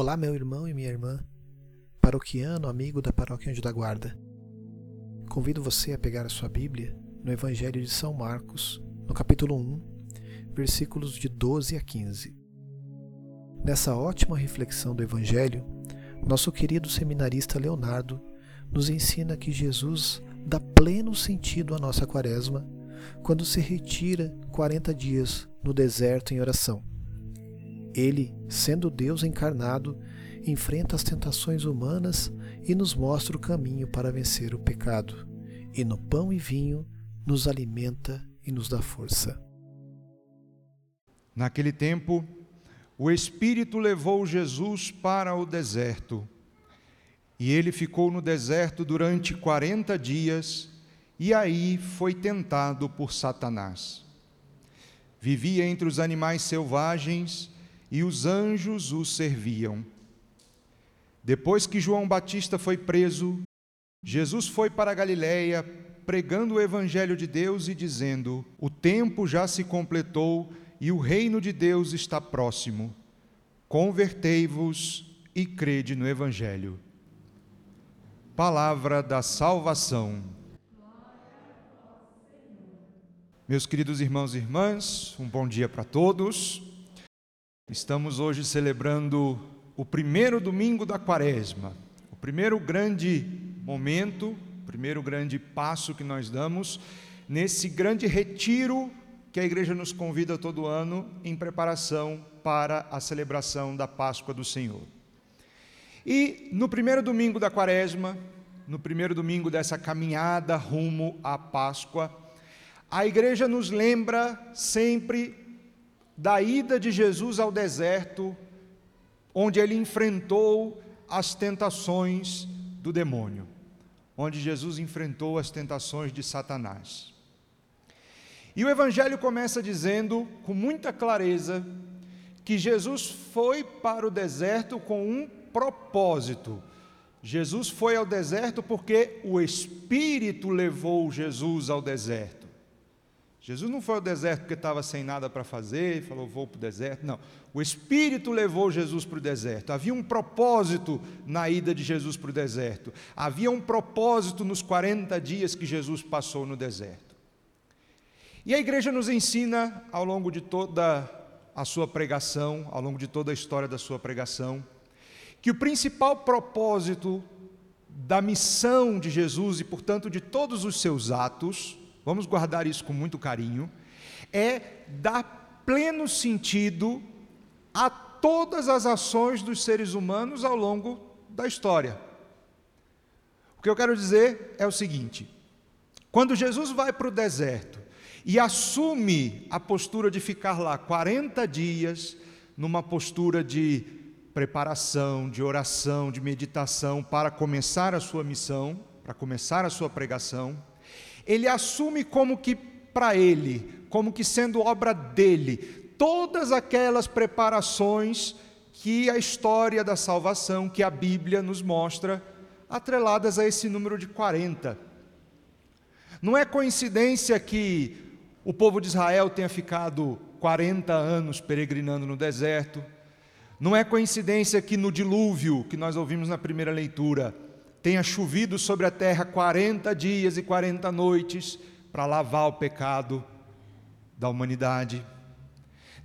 Olá, meu irmão e minha irmã, paroquiano, amigo da Paróquia Anjo da Guarda. Convido você a pegar a sua Bíblia no Evangelho de São Marcos, no capítulo 1, versículos de 12 a 15. Nessa ótima reflexão do Evangelho, nosso querido seminarista Leonardo nos ensina que Jesus dá pleno sentido à nossa quaresma quando se retira 40 dias no deserto em oração. Ele, sendo Deus encarnado, enfrenta as tentações humanas e nos mostra o caminho para vencer o pecado, e no pão e vinho nos alimenta e nos dá força. Naquele tempo, o Espírito levou Jesus para o deserto, e ele ficou no deserto durante quarenta dias, e aí foi tentado por Satanás. Vivia entre os animais selvagens, e os anjos o serviam. Depois que João Batista foi preso, Jesus foi para Galiléia pregando o evangelho de Deus e dizendo: O tempo já se completou e o reino de Deus está próximo. Convertei-vos e crede no evangelho. Palavra da salvação. Meus queridos irmãos e irmãs, um bom dia para todos. Estamos hoje celebrando o primeiro domingo da quaresma, o primeiro grande momento, o primeiro grande passo que nós damos nesse grande retiro que a igreja nos convida todo ano em preparação para a celebração da Páscoa do Senhor. E no primeiro domingo da quaresma, no primeiro domingo dessa caminhada rumo à Páscoa, a igreja nos lembra sempre da ida de Jesus ao deserto, onde ele enfrentou as tentações do demônio, onde Jesus enfrentou as tentações de Satanás. E o Evangelho começa dizendo, com muita clareza, que Jesus foi para o deserto com um propósito. Jesus foi ao deserto porque o Espírito levou Jesus ao deserto. Jesus não foi ao deserto porque estava sem nada para fazer falou, vou para o deserto. Não. O Espírito levou Jesus para o deserto. Havia um propósito na ida de Jesus para o deserto. Havia um propósito nos 40 dias que Jesus passou no deserto. E a igreja nos ensina, ao longo de toda a sua pregação, ao longo de toda a história da sua pregação, que o principal propósito da missão de Jesus e, portanto, de todos os seus atos, vamos guardar isso com muito carinho, é dar pleno sentido a todas as ações dos seres humanos ao longo da história. O que eu quero dizer é o seguinte: quando Jesus vai para o deserto e assume a postura de ficar lá 40 dias, numa postura de preparação, de oração, de meditação para começar a sua missão, para começar a sua pregação, ele assume como que para ele, como que sendo obra dele, todas aquelas preparações que a história da salvação, que a Bíblia nos mostra, atreladas a esse número de 40. Não é coincidência que o povo de Israel tenha ficado 40 anos peregrinando no deserto. Não é coincidência que no dilúvio, que nós ouvimos na primeira leitura, tenha chovido sobre a terra 40 dias e 40 noites para lavar o pecado da humanidade.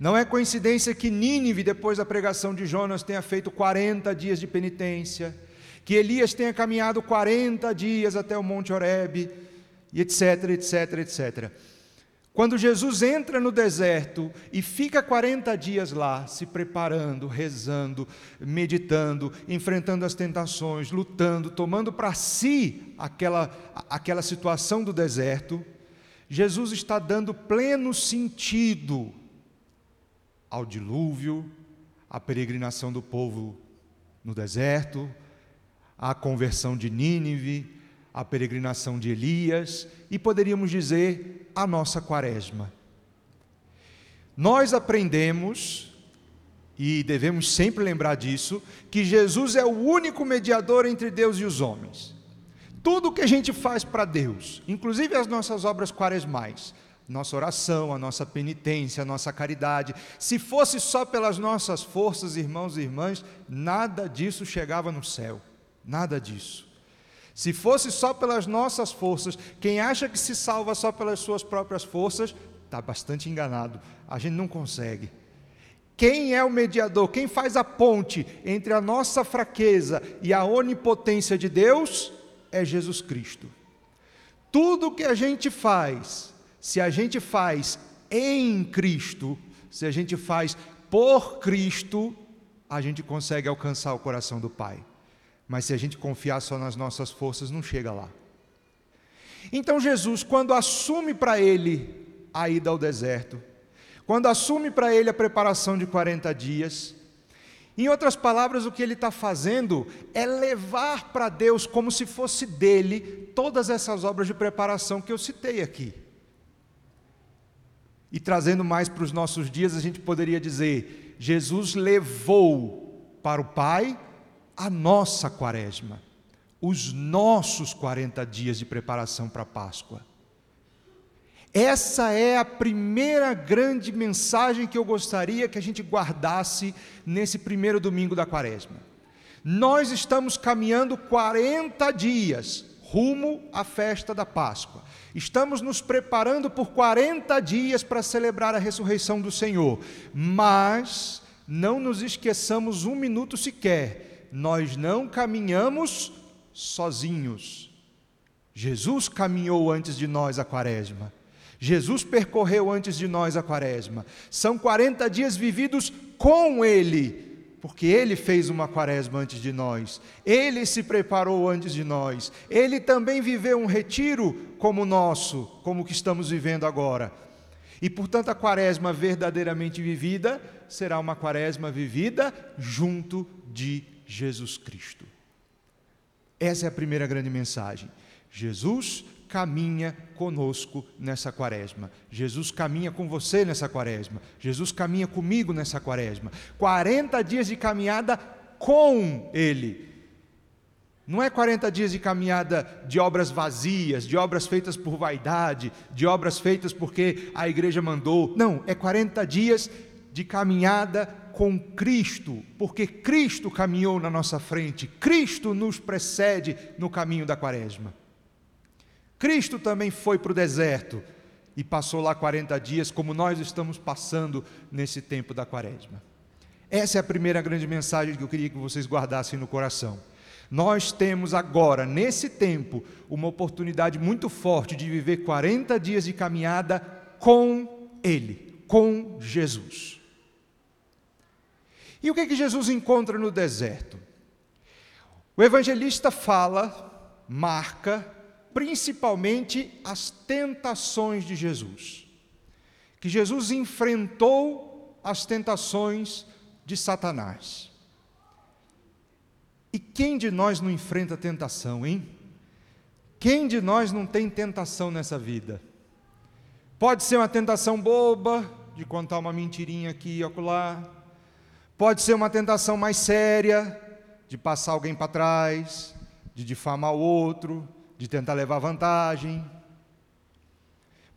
Não é coincidência que Nínive, depois da pregação de Jonas, tenha feito 40 dias de penitência, que Elias tenha caminhado 40 dias até o Monte Horebe, etc, etc, etc. Quando Jesus entra no deserto e fica 40 dias lá, se preparando, rezando, meditando, enfrentando as tentações, lutando, tomando para si aquela, aquela situação do deserto, Jesus está dando pleno sentido ao dilúvio, à peregrinação do povo no deserto, à conversão de Nínive, a peregrinação de Elias e poderíamos dizer a nossa quaresma. Nós aprendemos, e devemos sempre lembrar disso, que Jesus é o único mediador entre Deus e os homens. Tudo que a gente faz para Deus, inclusive as nossas obras quaresmais, nossa oração, a nossa penitência, a nossa caridade. Se fosse só pelas nossas forças, irmãos e irmãs, nada disso chegava no céu. Nada disso. Se fosse só pelas nossas forças, quem acha que se salva só pelas suas próprias forças, está bastante enganado. A gente não consegue. Quem é o mediador? Quem faz a ponte entre a nossa fraqueza e a onipotência de Deus? É Jesus Cristo. Tudo que a gente faz, se a gente faz em Cristo, se a gente faz por Cristo, a gente consegue alcançar o coração do Pai. Mas se a gente confiar só nas nossas forças, não chega lá. Então Jesus, quando assume para ele a ida ao deserto, quando assume para ele a preparação de 40 dias, em outras palavras, o que ele está fazendo é levar para Deus, como se fosse dele, todas essas obras de preparação que eu citei aqui. E trazendo mais para os nossos dias, a gente poderia dizer: Jesus levou para o Pai a nossa quaresma, os nossos 40 dias de preparação para a Páscoa. Essa é a primeira grande mensagem que eu gostaria que a gente guardasse nesse primeiro domingo da quaresma. Nós estamos caminhando 40 dias rumo à festa da Páscoa. Estamos nos preparando por 40 dias para celebrar a ressurreição do Senhor, mas não nos esqueçamos um minuto sequer, nós não caminhamos sozinhos. Jesus caminhou antes de nós a quaresma. Jesus percorreu antes de nós a quaresma. São 40 dias vividos com Ele porque Ele fez uma quaresma antes de nós, Ele se preparou antes de nós, Ele também viveu um retiro como o nosso, como o que estamos vivendo agora. E portanto, a quaresma verdadeiramente vivida será uma quaresma vivida junto de Jesus Cristo. Essa é a primeira grande mensagem. Jesus caminha conosco nessa quaresma. Jesus caminha com você nessa quaresma. Jesus caminha comigo nessa quaresma. 40 dias de caminhada com Ele. Não é 40 dias de caminhada de obras vazias, de obras feitas por vaidade, de obras feitas porque a igreja mandou. Não, é 40 dias de caminhada com Cristo, porque Cristo caminhou na nossa frente, Cristo nos precede no caminho da quaresma. Cristo também foi para o deserto e passou lá 40 dias, como nós estamos passando nesse tempo da quaresma. Essa é a primeira grande mensagem que eu queria que vocês guardassem no coração. Nós temos agora, nesse tempo, uma oportunidade muito forte de viver 40 dias de caminhada com Ele, com Jesus. E o que, é que Jesus encontra no deserto? O evangelista fala, marca, principalmente as tentações de Jesus. Que Jesus enfrentou as tentações de Satanás. E quem de nós não enfrenta tentação, hein? Quem de nós não tem tentação nessa vida? Pode ser uma tentação boba, de contar uma mentirinha aqui e acolá. Pode ser uma tentação mais séria, de passar alguém para trás, de difamar o outro, de tentar levar vantagem.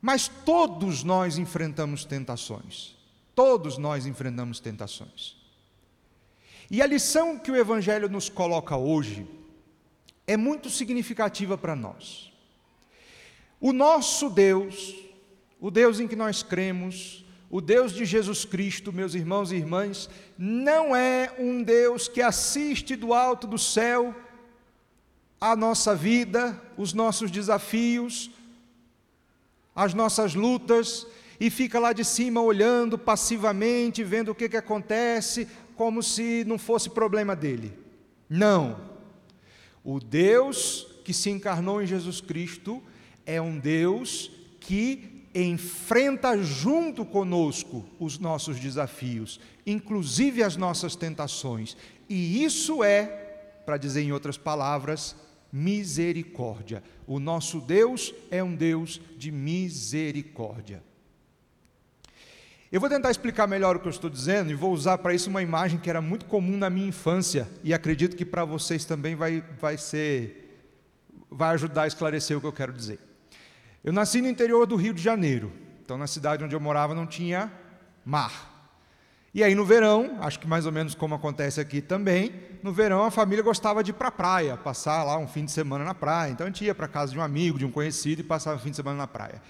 Mas todos nós enfrentamos tentações. Todos nós enfrentamos tentações. E a lição que o Evangelho nos coloca hoje é muito significativa para nós. O nosso Deus, o Deus em que nós cremos, o Deus de Jesus Cristo, meus irmãos e irmãs, não é um Deus que assiste do alto do céu a nossa vida, os nossos desafios, as nossas lutas, e fica lá de cima olhando passivamente, vendo o que, que acontece, como se não fosse problema dele. Não. O Deus que se encarnou em Jesus Cristo é um Deus que enfrenta junto conosco os nossos desafios, inclusive as nossas tentações. E isso é, para dizer em outras palavras, misericórdia. O nosso Deus é um Deus de misericórdia. Eu vou tentar explicar melhor o que eu estou dizendo e vou usar para isso uma imagem que era muito comum na minha infância e acredito que para vocês também vai, vai ser vai ajudar a esclarecer o que eu quero dizer. Eu nasci no interior do Rio de Janeiro Então, na cidade onde eu morava não tinha mar. E aí no verão, acho que mais ou menos como acontece aqui também, no verão a família gostava de ir para a praia, passar lá um fim de semana na praia. Então a gente ia para casa de um amigo, de um conhecido e passava um fim de semana na praia.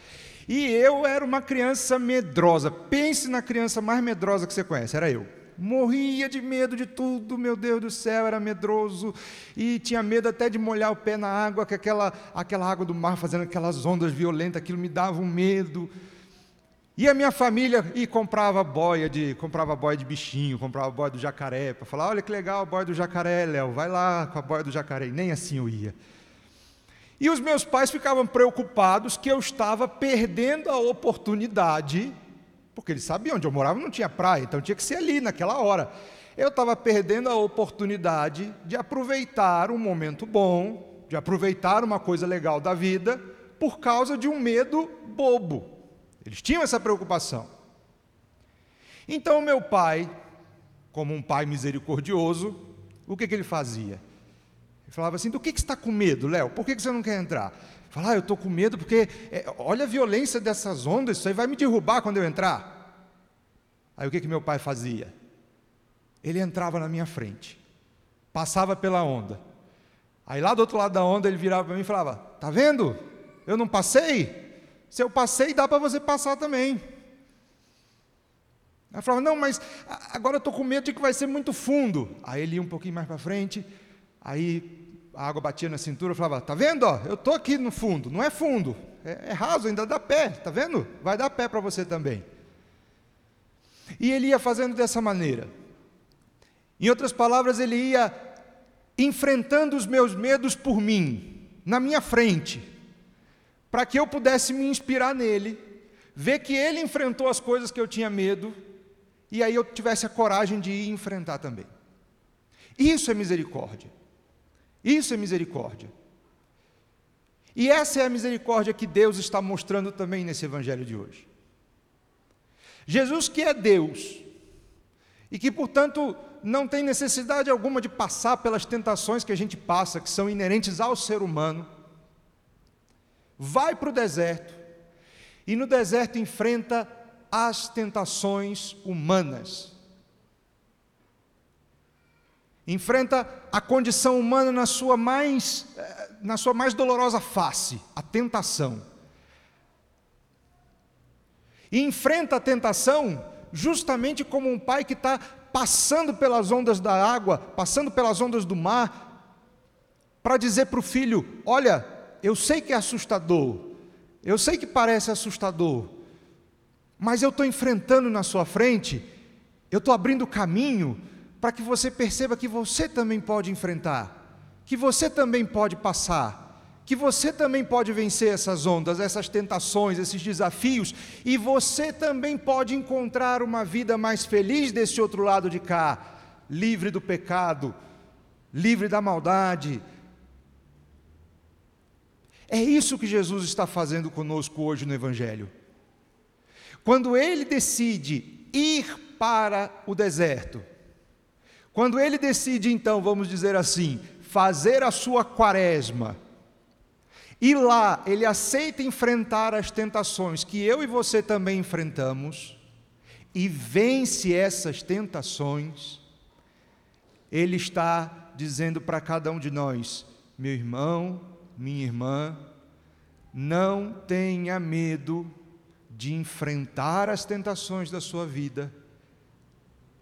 E eu era uma criança medrosa. Pense na criança mais medrosa que você conhece, era eu. Morria de medo de tudo, meu Deus do céu, era medroso e tinha medo até de molhar o pé na água, que aquela, aquela água do mar fazendo aquelas ondas violentas, aquilo me dava um medo. E a minha família e comprava boia de comprava boia de bichinho, comprava boia do jacaré, para falar, olha que legal boia do jacaré, Léo, vai lá com a boia do jacaré. E nem assim eu ia. E os meus pais ficavam preocupados que eu estava perdendo a oportunidade, porque eles sabiam onde eu morava não tinha praia, então tinha que ser ali naquela hora. Eu estava perdendo a oportunidade de aproveitar um momento bom, de aproveitar uma coisa legal da vida, por causa de um medo bobo. Eles tinham essa preocupação. Então, meu pai, como um pai misericordioso, o que, que ele fazia? Ele falava assim: do que, que você está com medo, Léo? Por que, que você não quer entrar? Falava, ah, eu estou com medo porque é, olha a violência dessas ondas, isso aí vai me derrubar quando eu entrar. Aí o que, que meu pai fazia? Ele entrava na minha frente, passava pela onda. Aí lá do outro lado da onda ele virava para mim e falava: Tá vendo? Eu não passei? Se eu passei, dá para você passar também. Ela falava, não, mas agora eu estou com medo de que vai ser muito fundo. Aí ele ia um pouquinho mais para frente, aí a água batia na cintura, eu falava, tá vendo? Ó, eu estou aqui no fundo, não é fundo, é, é raso, ainda dá pé, tá vendo? Vai dar pé para você também. E ele ia fazendo dessa maneira. Em outras palavras, ele ia enfrentando os meus medos por mim, na minha frente para que eu pudesse me inspirar nele, ver que ele enfrentou as coisas que eu tinha medo, e aí eu tivesse a coragem de ir enfrentar também. Isso é misericórdia. Isso é misericórdia. E essa é a misericórdia que Deus está mostrando também nesse evangelho de hoje. Jesus, que é Deus, e que, portanto, não tem necessidade alguma de passar pelas tentações que a gente passa, que são inerentes ao ser humano, vai para o deserto e no deserto enfrenta as tentações humanas. Enfrenta a condição humana na sua mais, eh, na sua mais dolorosa face, a tentação. E enfrenta a tentação justamente como um pai que está passando pelas ondas da água, passando pelas ondas do mar, para dizer para o filho: Olha, eu sei que é assustador, eu sei que parece assustador, mas eu estou enfrentando na sua frente, eu estou abrindo caminho para que você perceba que você também pode enfrentar, que você também pode passar, que você também pode vencer essas ondas, essas tentações, esses desafios, e você também pode encontrar uma vida mais feliz desse outro lado de cá, livre do pecado, livre da maldade, é isso que Jesus está fazendo conosco hoje no Evangelho. Quando ele decide ir para o deserto, quando ele decide, então, vamos dizer assim, fazer a sua quaresma, e lá ele aceita enfrentar as tentações que eu e você também enfrentamos, e vence essas tentações, ele está dizendo para cada um de nós: meu irmão, minha irmã, não tenha medo de enfrentar as tentações da sua vida,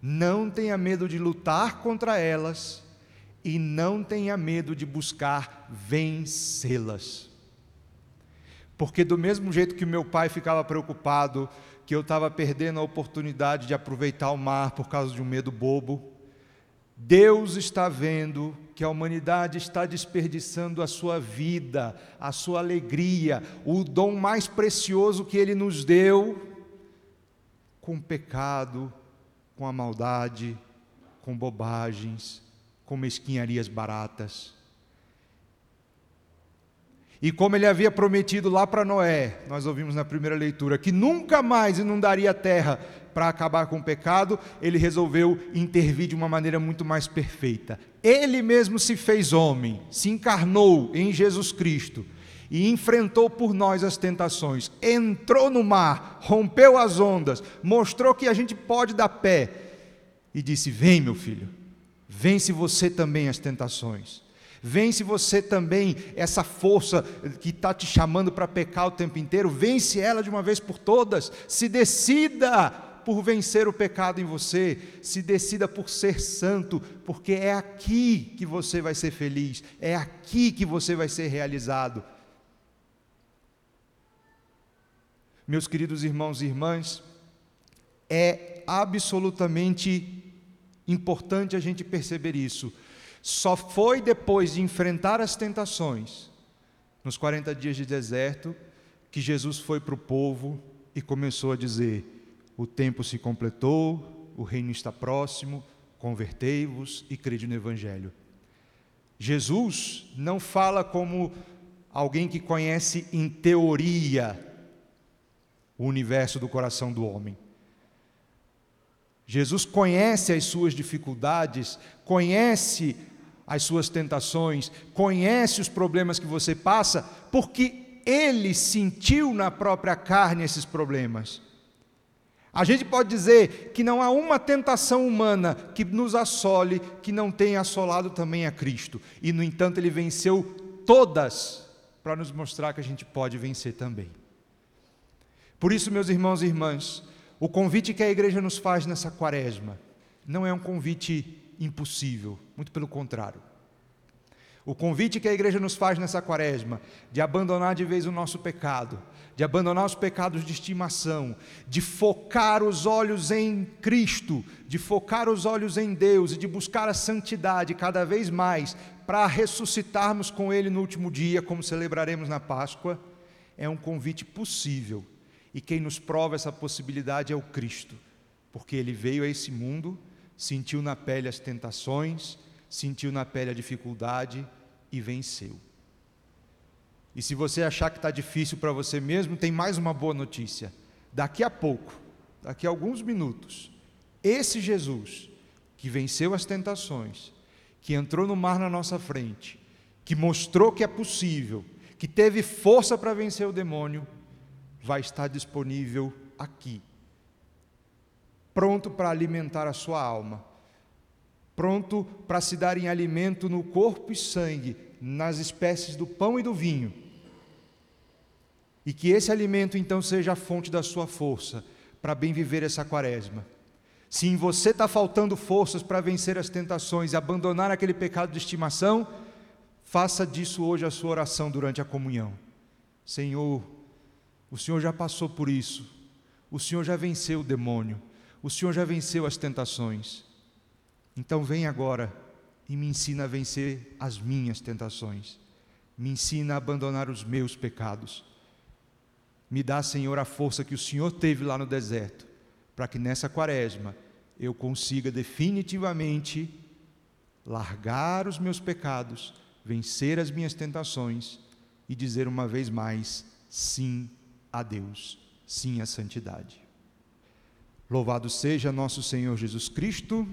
não tenha medo de lutar contra elas e não tenha medo de buscar vencê-las. Porque, do mesmo jeito que meu pai ficava preocupado que eu estava perdendo a oportunidade de aproveitar o mar por causa de um medo bobo, Deus está vendo que a humanidade está desperdiçando a sua vida, a sua alegria, o dom mais precioso que Ele nos deu, com pecado, com a maldade, com bobagens, com mesquinharias baratas. E como ele havia prometido lá para Noé, nós ouvimos na primeira leitura, que nunca mais inundaria a terra para acabar com o pecado, ele resolveu intervir de uma maneira muito mais perfeita. Ele mesmo se fez homem, se encarnou em Jesus Cristo e enfrentou por nós as tentações, entrou no mar, rompeu as ondas, mostrou que a gente pode dar pé e disse: Vem, meu filho, vence você também as tentações. Vence você também essa força que está te chamando para pecar o tempo inteiro, vence ela de uma vez por todas, se decida por vencer o pecado em você, se decida por ser santo, porque é aqui que você vai ser feliz, é aqui que você vai ser realizado. Meus queridos irmãos e irmãs, é absolutamente importante a gente perceber isso. Só foi depois de enfrentar as tentações, nos 40 dias de deserto, que Jesus foi para o povo e começou a dizer: o tempo se completou, o reino está próximo, convertei-vos e crede no Evangelho. Jesus não fala como alguém que conhece em teoria o universo do coração do homem. Jesus conhece as suas dificuldades, conhece as suas tentações, conhece os problemas que você passa, porque ele sentiu na própria carne esses problemas. A gente pode dizer que não há uma tentação humana que nos assole que não tenha assolado também a Cristo. E, no entanto, ele venceu todas para nos mostrar que a gente pode vencer também. Por isso, meus irmãos e irmãs, o convite que a igreja nos faz nessa quaresma não é um convite impossível, muito pelo contrário. O convite que a igreja nos faz nessa quaresma, de abandonar de vez o nosso pecado, de abandonar os pecados de estimação, de focar os olhos em Cristo, de focar os olhos em Deus e de buscar a santidade cada vez mais para ressuscitarmos com Ele no último dia, como celebraremos na Páscoa, é um convite possível. E quem nos prova essa possibilidade é o Cristo, porque Ele veio a esse mundo, sentiu na pele as tentações, sentiu na pele a dificuldade e venceu. E se você achar que está difícil para você mesmo, tem mais uma boa notícia. Daqui a pouco, daqui a alguns minutos, esse Jesus, que venceu as tentações, que entrou no mar na nossa frente, que mostrou que é possível, que teve força para vencer o demônio, vai estar disponível aqui, pronto para alimentar a sua alma pronto para se dar em alimento no corpo e sangue, nas espécies do pão e do vinho. E que esse alimento então seja a fonte da sua força para bem viver essa quaresma. Se em você está faltando forças para vencer as tentações e abandonar aquele pecado de estimação, faça disso hoje a sua oração durante a comunhão. Senhor, o Senhor já passou por isso, o Senhor já venceu o demônio, o Senhor já venceu as tentações. Então vem agora e me ensina a vencer as minhas tentações. Me ensina a abandonar os meus pecados. Me dá, Senhor, a força que o Senhor teve lá no deserto, para que nessa quaresma eu consiga definitivamente largar os meus pecados, vencer as minhas tentações e dizer uma vez mais sim a Deus, sim à santidade. Louvado seja nosso Senhor Jesus Cristo